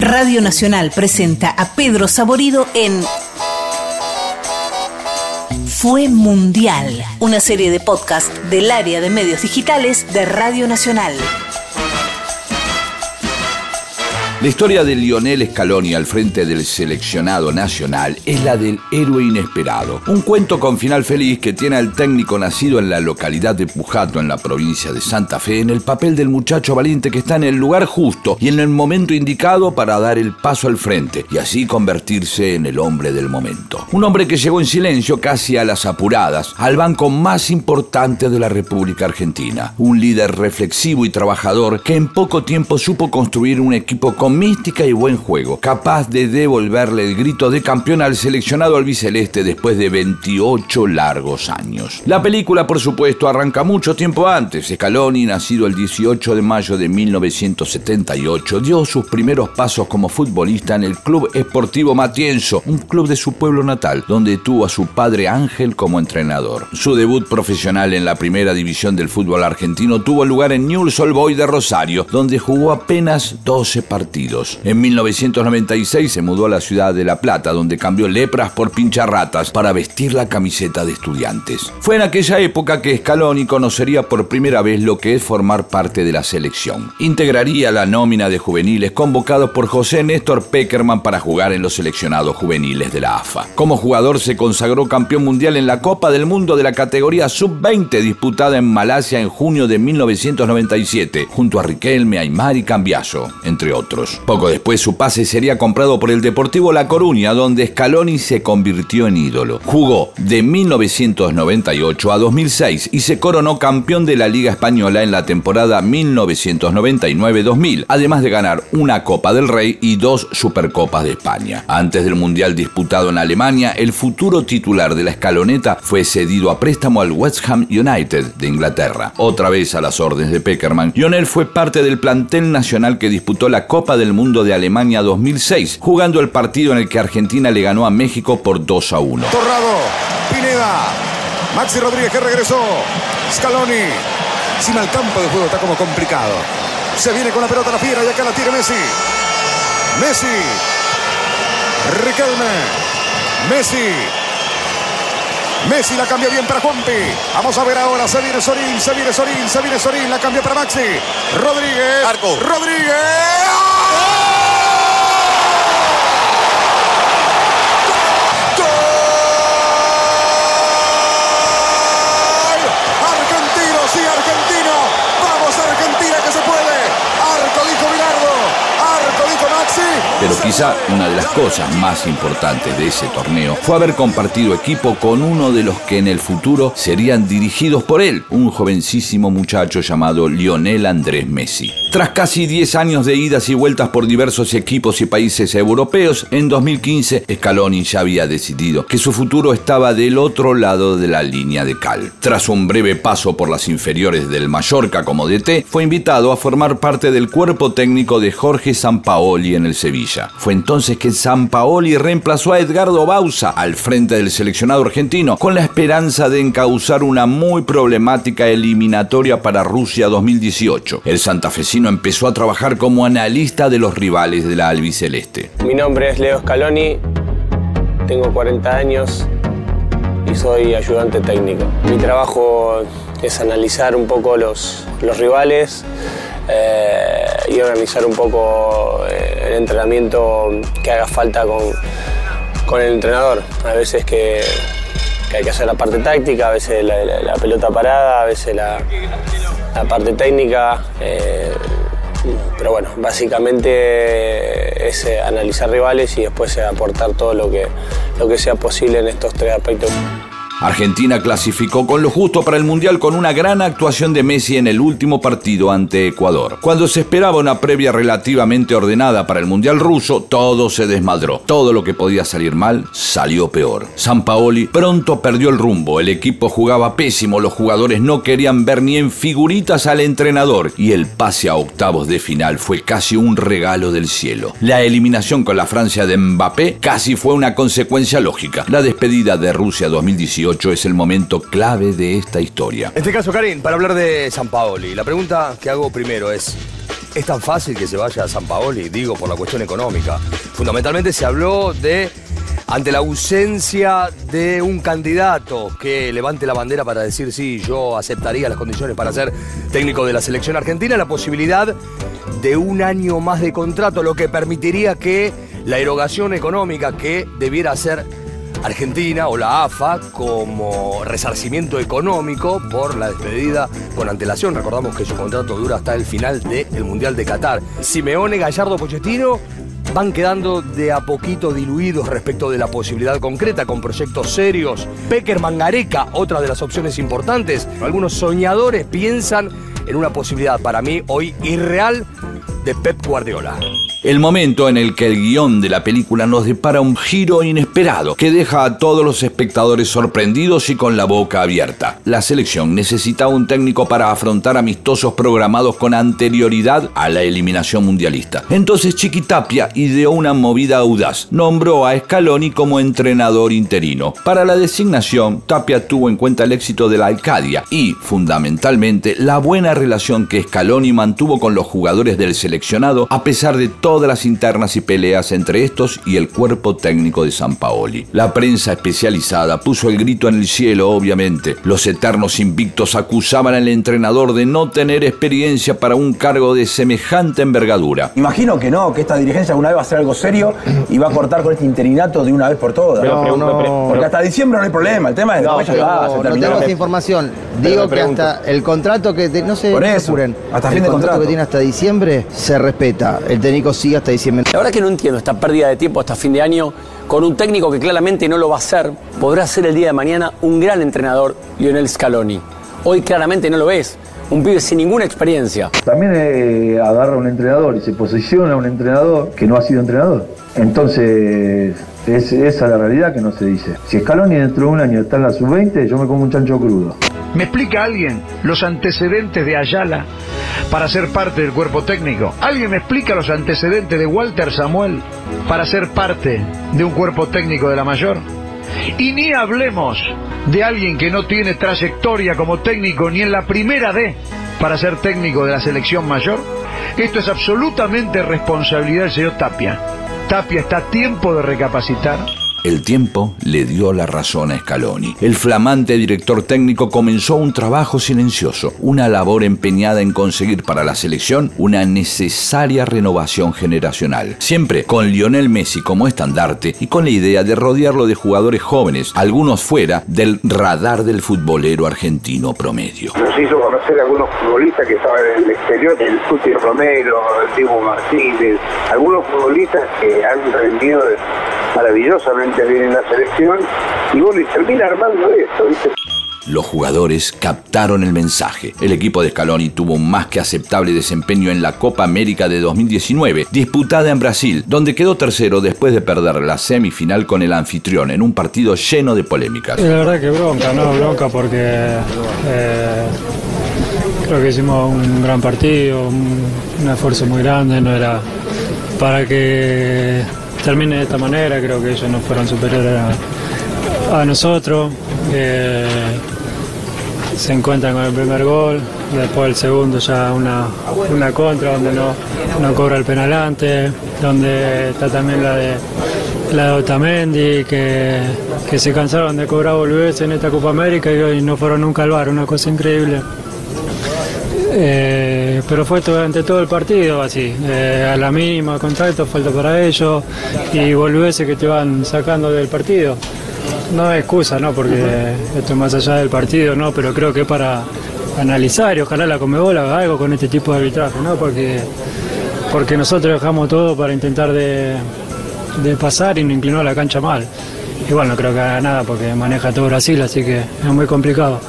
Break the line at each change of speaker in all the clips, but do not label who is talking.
Radio Nacional presenta a Pedro Saborido en Fue Mundial, una serie de podcast del área de medios digitales de Radio Nacional.
La historia de Lionel Scaloni al frente del seleccionado nacional es la del héroe inesperado. Un cuento con final feliz que tiene al técnico nacido en la localidad de Pujato, en la provincia de Santa Fe, en el papel del muchacho valiente que está en el lugar justo y en el momento indicado para dar el paso al frente y así convertirse en el hombre del momento. Un hombre que llegó en silencio casi a las apuradas al banco más importante de la República Argentina. Un líder reflexivo y trabajador que en poco tiempo supo construir un equipo con mística y buen juego, capaz de devolverle el grito de campeón al seleccionado albiceleste después de 28 largos años. La película, por supuesto, arranca mucho tiempo antes. Scaloni, nacido el 18 de mayo de 1978, dio sus primeros pasos como futbolista en el Club Esportivo Matienzo, un club de su pueblo natal, donde tuvo a su padre Ángel como entrenador. Su debut profesional en la primera división del fútbol argentino tuvo lugar en Newell's Old Boys de Rosario, donde jugó apenas 12 partidos en 1996 se mudó a la ciudad de La Plata, donde cambió lepras por pincharratas para vestir la camiseta de estudiantes. Fue en aquella época que Scaloni conocería por primera vez lo que es formar parte de la selección. Integraría la nómina de juveniles convocados por José Néstor Peckerman para jugar en los seleccionados juveniles de la AFA. Como jugador se consagró campeón mundial en la Copa del Mundo de la categoría Sub-20 disputada en Malasia en junio de 1997, junto a Riquelme, Aymar y Cambiaso, entre otros. Poco después su pase sería comprado por el Deportivo La Coruña, donde Scaloni se convirtió en ídolo. Jugó de 1998 a 2006 y se coronó campeón de la Liga Española en la temporada 1999-2000, además de ganar una Copa del Rey y dos Supercopas de España. Antes del Mundial disputado en Alemania, el futuro titular de la escaloneta fue cedido a préstamo al West Ham United de Inglaterra. Otra vez a las órdenes de Peckerman, Lionel fue parte del plantel nacional que disputó la Copa del Mundo de Alemania 2006, jugando el partido en el que Argentina le ganó a México por 2 a 1.
Torrado, Pineda, Maxi Rodríguez que regresó, Scaloni, encima el campo de juego está como complicado. Se viene con la pelota a la fiera y acá la tiene Messi. Messi, Riquelme, Messi. Messi la cambia bien para Juanpi. Vamos a ver ahora. Se viene Sorín, se viene Sorín, se viene Sorín. La cambia para Maxi. Rodríguez.
Arco.
Rodríguez. Argentino, sí, argentino. Vamos, Argentina, que se puede. Arco, dijo Bilardo. Arco, dijo Maxi.
Pero quizá una de las cosas más importantes de ese torneo fue haber compartido equipo con uno de los que en el futuro serían dirigidos por él, un jovencísimo muchacho llamado Lionel Andrés Messi. Tras casi 10 años de idas y vueltas por diversos equipos y países europeos, en 2015 Scaloni ya había decidido que su futuro estaba del otro lado de la línea de cal. Tras un breve paso por las inferiores del Mallorca como DT, fue invitado a formar parte del cuerpo técnico de Jorge Sampaoli en el Sevilla. Fue entonces que Sampaoli reemplazó a Edgardo Bausa al frente del seleccionado argentino con la esperanza de encauzar una muy problemática eliminatoria para Rusia 2018. El santafesino empezó a trabajar como analista de los rivales de la albiceleste.
Mi nombre es Leo Scaloni, tengo 40 años y soy ayudante técnico. Mi trabajo es analizar un poco los, los rivales eh, y organizar un poco eh, el entrenamiento que haga falta con, con el entrenador. A veces que, que hay que hacer la parte táctica, a veces la, pelota parada, a veces la, la parte técnica. eh, pero bueno, básicamente es analizar rivales y después aportar todo lo que, lo que sea posible en estos tres aspectos.
Argentina clasificó con lo justo para el Mundial con una gran actuación de Messi en el último partido ante Ecuador. Cuando se esperaba una previa relativamente ordenada para el Mundial ruso, todo se desmadró. Todo lo que podía salir mal salió peor. Sampaoli pronto perdió el rumbo, el equipo jugaba pésimo, los jugadores no querían ver ni en figuritas al entrenador y el pase a octavos de final fue casi un regalo del cielo. La eliminación con la Francia de Mbappé casi fue una consecuencia lógica. La despedida de Rusia 2018 es el momento clave de esta historia.
En este caso, Karim, para hablar de San Paoli, la pregunta que hago primero es: es tan fácil que se vaya a San Paoli, digo, por la cuestión económica. Fundamentalmente se habló de, ante la ausencia de un candidato que levante la bandera para decir, sí, yo aceptaría las condiciones para ser técnico de la selección argentina, la posibilidad de un año más de contrato, lo que permitiría que la erogación económica que debiera hacer Argentina o la AFA como resarcimiento económico por la despedida con antelación. Recordamos que su contrato dura hasta el final del Mundial de Qatar. Simeone, Gallardo, Pochettino van quedando de a poquito diluidos respecto de la posibilidad concreta con proyectos serios. Becker Mangareca, otra de las opciones importantes. Algunos soñadores piensan en una posibilidad para mí hoy irreal de Pep Guardiola.
El momento en el que el guion de la película nos depara un giro inesperado que deja a todos los espectadores sorprendidos y con la boca abierta. La selección necesita un técnico para afrontar amistosos programados con anterioridad a la eliminación mundialista. Entonces Chiquitapia ideó una movida audaz. Nombró a Scaloni como entrenador interino. Para la designación, Tapia tuvo en cuenta el éxito de la Alcadia y, fundamentalmente, la buena relación que Scaloni mantuvo con los jugadores del seleccionado a pesar de todo todas las internas y peleas entre estos y el cuerpo técnico de San Paoli. La prensa especializada puso el grito en el cielo, obviamente. Los eternos invictos acusaban al entrenador de no tener experiencia para un cargo de semejante envergadura.
Imagino que no, que esta dirigencia alguna vez va a hacer algo serio y va a cortar con este interinato de una vez por todas. porque hasta diciembre no hay problema, el tema es
no,
ya está,
no, no tengo esa información. Digo que hasta el contrato que no sé,
por eso, hasta
el
fin de
contrato que tiene hasta diciembre se respeta. El técnico sigue hasta diciembre.
La verdad que no entiendo esta pérdida de tiempo hasta fin de año con un técnico que claramente no lo va a hacer. Podrá ser el día de mañana un gran entrenador, Lionel Scaloni. Hoy claramente no lo es. Un pibe sin ninguna experiencia.
También eh, agarra a un entrenador y se posiciona a un entrenador que no ha sido entrenador. Entonces, es esa la realidad que no se dice. Si Scaloni dentro de un año está en la sub-20, yo me como un chancho crudo.
¿Me explica alguien los antecedentes de Ayala para ser parte del cuerpo técnico? ¿Alguien me explica los antecedentes de Walter Samuel para ser parte de un cuerpo técnico de la mayor? Y ni hablemos de alguien que no tiene trayectoria como técnico ni en la primera D para ser técnico de la selección mayor. Esto es absolutamente responsabilidad del señor Tapia. Tapia está a tiempo de recapacitar.
El tiempo le dio la razón a Scaloni. El flamante director técnico comenzó un trabajo silencioso, una labor empeñada en conseguir para la selección una necesaria renovación generacional. Siempre con Lionel Messi como estandarte y con la idea de rodearlo de jugadores jóvenes, algunos fuera del radar del futbolero argentino promedio.
Nos hizo conocer a algunos futbolistas que estaban en el exterior, el Tuti Romero, el Diego Martínez, algunos futbolistas que han rendido maravillosamente bien en la selección y bueno, y termina armando esto, ¿viste?
Los jugadores captaron el mensaje. El equipo de Scaloni tuvo un más que aceptable desempeño en la Copa América de 2019, disputada en Brasil, donde quedó tercero después de perder la semifinal con el anfitrión en un partido lleno de polémicas.
La verdad que bronca, no bronca porque eh, creo que hicimos un gran partido, un, un esfuerzo muy grande, no era para que termine de esta manera, creo que ellos no fueron superiores a, nosotros. Se encuentran con el primer gol, después el segundo ya una, una contra donde no, no cobra el penalante, donde está también la de la de Otamendi, que, que se cansaron de cobrar volverse en esta Copa América y no fueron nunca al bar, una cosa increíble. Eh, pero fue durante todo el partido así, eh, a la mínima contacto, falta para ellos y volviese que te van sacando del partido. No es excusa, ¿no? Porque esto es más allá del partido, ¿no? Pero creo que para analizar y ojalá la Comebol haga algo con este tipo de arbitraje, ¿no? Porque, porque nosotros dejamos todo para intentar de, de pasar y no inclinó la cancha mal. Igual no creo que haga nada porque maneja todo Brasil, así que es muy complicado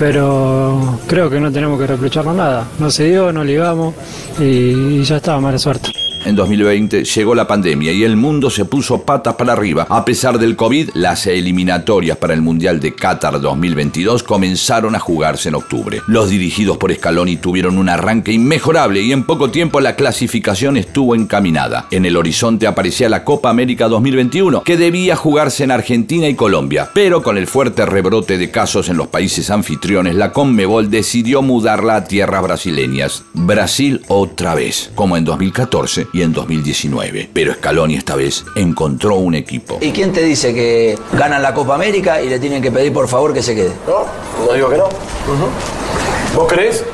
pero creo que no tenemos que reprocharnos nada. No se dio, no ligamos y, y ya está, mala suerte.
En 2020 llegó la pandemia y el mundo se puso patas para arriba. A pesar del COVID, las eliminatorias para el Mundial de Qatar 2022 comenzaron a jugarse en octubre. Los dirigidos por Scaloni tuvieron un arranque inmejorable y en poco tiempo la clasificación estuvo encaminada. En el horizonte aparecía la Copa América 2021, que debía jugarse en Argentina y Colombia, pero con el fuerte rebrote de casos en los países anfitriones, la Conmebol decidió mudarla a tierras brasileñas. Brasil otra vez, como en 2014 y en 2019. Pero Scaloni esta vez encontró un equipo.
¿Y quién te dice que ganan la Copa América y le tienen que pedir por favor que se quede?
No, no digo que no. ¿Vos crees?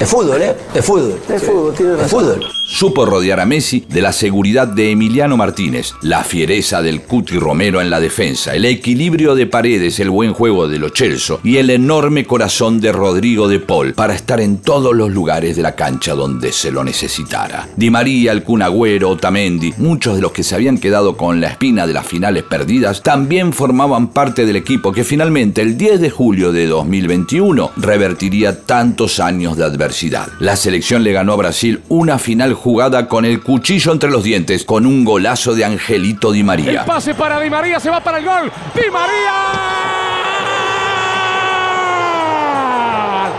Es fútbol, ¿eh? Es fútbol.
Es fútbol, tiene razón.
Es fútbol.
Supo rodear a Messi de la seguridad de Emiliano Martínez, la fiereza del Cuti Romero en la defensa, el equilibrio de paredes, el buen juego de Lo Celso y el enorme corazón de Rodrigo de Paul para estar en todos los lugares de la cancha donde se lo necesitara. Di María, el Kun Otamendi, muchos de los que se habían quedado con la espina de las finales perdidas, también formaban parte del equipo que finalmente el 10 de julio de 2021 revertiría tantos años de adversidad. La selección le ganó a Brasil una final jugada con el cuchillo entre los dientes, con un golazo de Angelito Di María.
El pase para Di María, se va para el gol. Di María.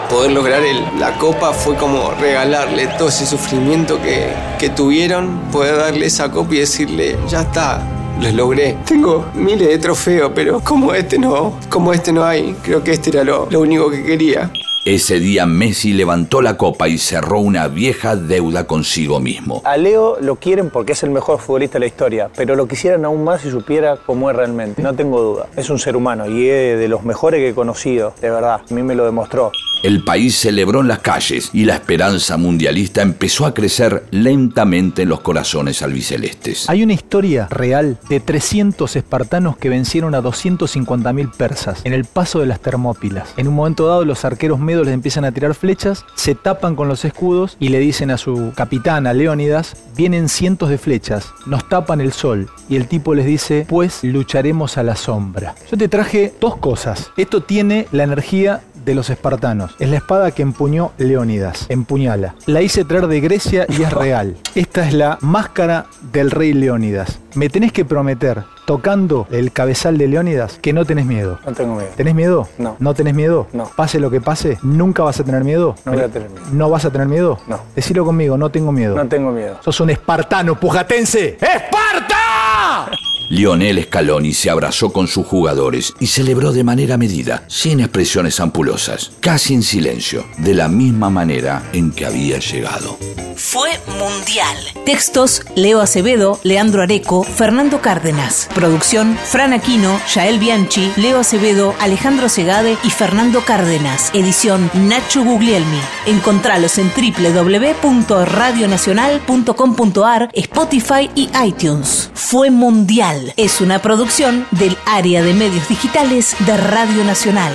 Poder lograr el- la copa fue como regalarle todo ese sufrimiento que, que tuvieron, poder darle esa copa y decirle, ya está, los logré. Tengo miles de trofeos, pero como este no, como este no hay, creo que este era lo, lo único que quería.
Ese día Messi levantó la copa y cerró una vieja deuda consigo mismo.
A Leo lo quieren porque es el mejor futbolista de la historia, pero lo quisieran aún más si supiera cómo es realmente. No tengo duda. Es un ser humano y es de los mejores que he conocido, de verdad. A mí me lo demostró.
El país celebró en las calles y la esperanza mundialista empezó a crecer lentamente en los corazones albicelestes.
Hay una historia real de 300 espartanos que vencieron a 250.000 persas en el paso de las Termópilas. En un momento dado los arqueros les empiezan a tirar flechas, se tapan con los escudos y le dicen a su capitán, a Leónidas, vienen cientos de flechas, nos tapan el sol. Y el tipo les dice, pues lucharemos a la sombra. Yo te traje dos cosas. Esto tiene la energía de los espartanos. Es la espada que empuñó Leónidas. Empuñala. La hice traer de Grecia y es real. Esta es la máscara del rey Leónidas. Me tenés que prometer, tocando el cabezal de Leónidas, que no tenés miedo.
No tengo miedo.
¿Tenés miedo?
No.
¿No tenés miedo?
No.
Pase lo que pase, nunca vas a tener miedo.
No voy a tener miedo.
¿No vas a tener miedo?
No.
Decilo conmigo, no tengo miedo.
No tengo miedo.
Sos un espartano pujatense. ¡Esparta!
Lionel Scaloni se abrazó con sus jugadores y celebró de manera medida, sin expresiones ampulosas, casi en silencio, de la misma manera en que había llegado.
Fue mundial. Textos: Leo Acevedo, Leandro Areco, Fernando Cárdenas. Producción: Fran Aquino, Yael Bianchi, Leo Acevedo, Alejandro Segade y Fernando Cárdenas. Edición: Nacho Guglielmi. Encontralos en www.radionacional.com.ar, Spotify y iTunes. Fue mundial. Es una producción del área de medios digitales de Radio Nacional.